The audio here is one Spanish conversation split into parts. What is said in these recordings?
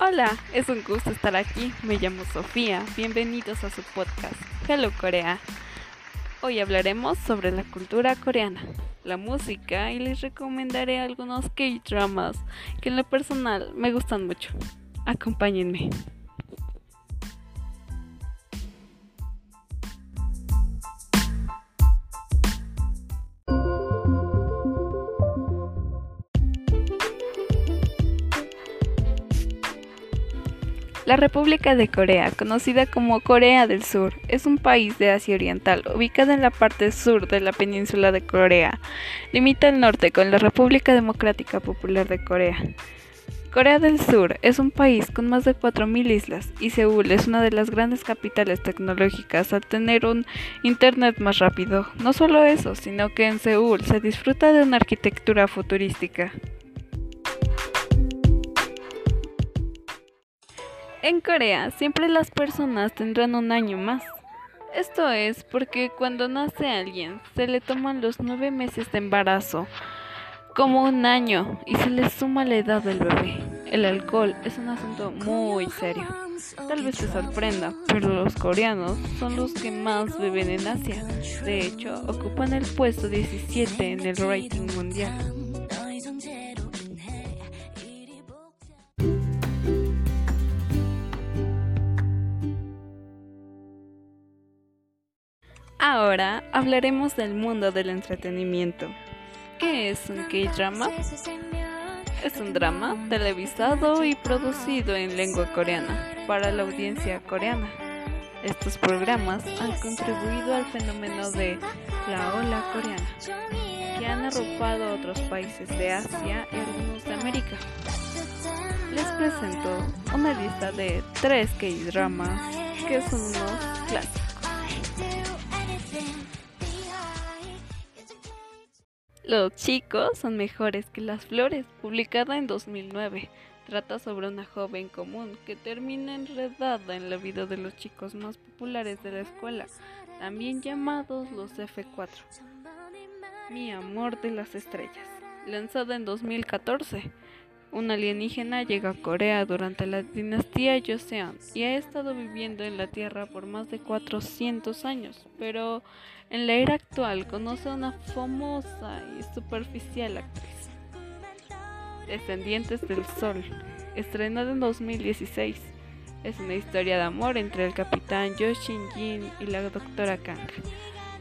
Hola, es un gusto estar aquí. Me llamo Sofía. Bienvenidos a su podcast Hello Corea. Hoy hablaremos sobre la cultura coreana, la música y les recomendaré algunos K-dramas que en lo personal me gustan mucho. Acompáñenme. La República de Corea, conocida como Corea del Sur, es un país de Asia Oriental, ubicado en la parte sur de la península de Corea. Limita al norte con la República Democrática Popular de Corea. Corea del Sur es un país con más de 4.000 islas y Seúl es una de las grandes capitales tecnológicas al tener un Internet más rápido. No solo eso, sino que en Seúl se disfruta de una arquitectura futurística. En Corea siempre las personas tendrán un año más. Esto es porque cuando nace alguien se le toman los nueve meses de embarazo como un año y se le suma la edad del bebé. El alcohol es un asunto muy serio. Tal vez te sorprenda, pero los coreanos son los que más beben en Asia. De hecho, ocupan el puesto 17 en el rating mundial. Ahora hablaremos del mundo del entretenimiento. ¿Qué es un K-drama? Es un drama televisado y producido en lengua coreana para la audiencia coreana. Estos programas han contribuido al fenómeno de la ola coreana, que han arropado otros países de Asia y algunos de América. Les presento una lista de tres K-dramas que son unos clásicos. Los chicos son mejores que las flores, publicada en 2009. Trata sobre una joven común que termina enredada en la vida de los chicos más populares de la escuela, también llamados los F4. Mi amor de las estrellas, lanzada en 2014. Un alienígena llega a Corea durante la dinastía Joseon y ha estado viviendo en la Tierra por más de 400 años, pero en la era actual conoce a una famosa y superficial actriz. Descendientes del Sol, estrenada en 2016. Es una historia de amor entre el capitán Yo Shin-jin y la doctora Kang.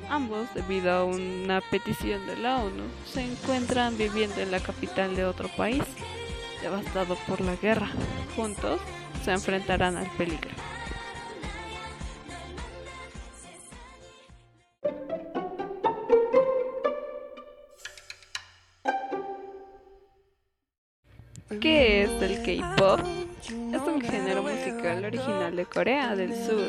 Ambos, debido a una petición de la ONU, se encuentran viviendo en la capital de otro país, devastado por la guerra. Juntos se enfrentarán al peligro. ¿Qué es el K-pop? Es un género musical original de Corea del Sur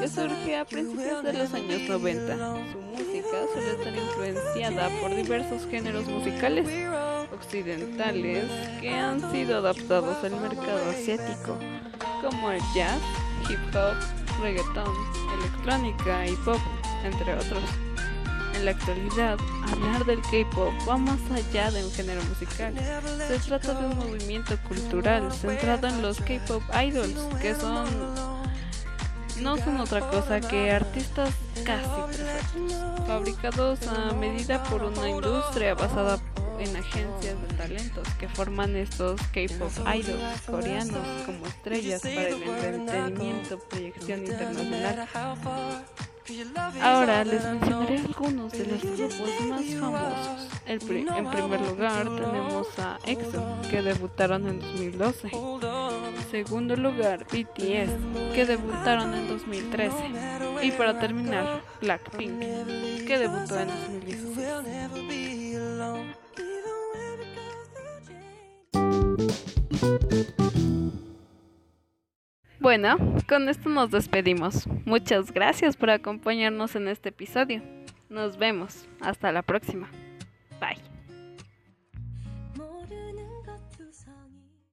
que surge a principios de los años 90. Su música suele estar influenciada por diversos géneros musicales occidentales que han sido adaptados al mercado asiático, como el jazz, hip hop, reggaeton, electrónica y pop, entre otros. En la actualidad, hablar del K-pop va más allá de un género musical. Se trata de un movimiento cultural centrado en los K-pop idols, que son no son otra cosa que artistas casi perfectos, fabricados a medida por una industria basada en agencias de talentos que forman estos K-pop idols coreanos como estrellas para el entretenimiento, proyección internacional. Ahora les mencionaré algunos de los grupos más famosos. en primer lugar tenemos a EXO, que debutaron en 2012. En segundo lugar, BTS, que debutaron en 2013. Y para terminar, Blackpink, que debutó en 2016. Bueno, con esto nos despedimos. Muchas gracias por acompañarnos en este episodio. Nos vemos. Hasta la próxima.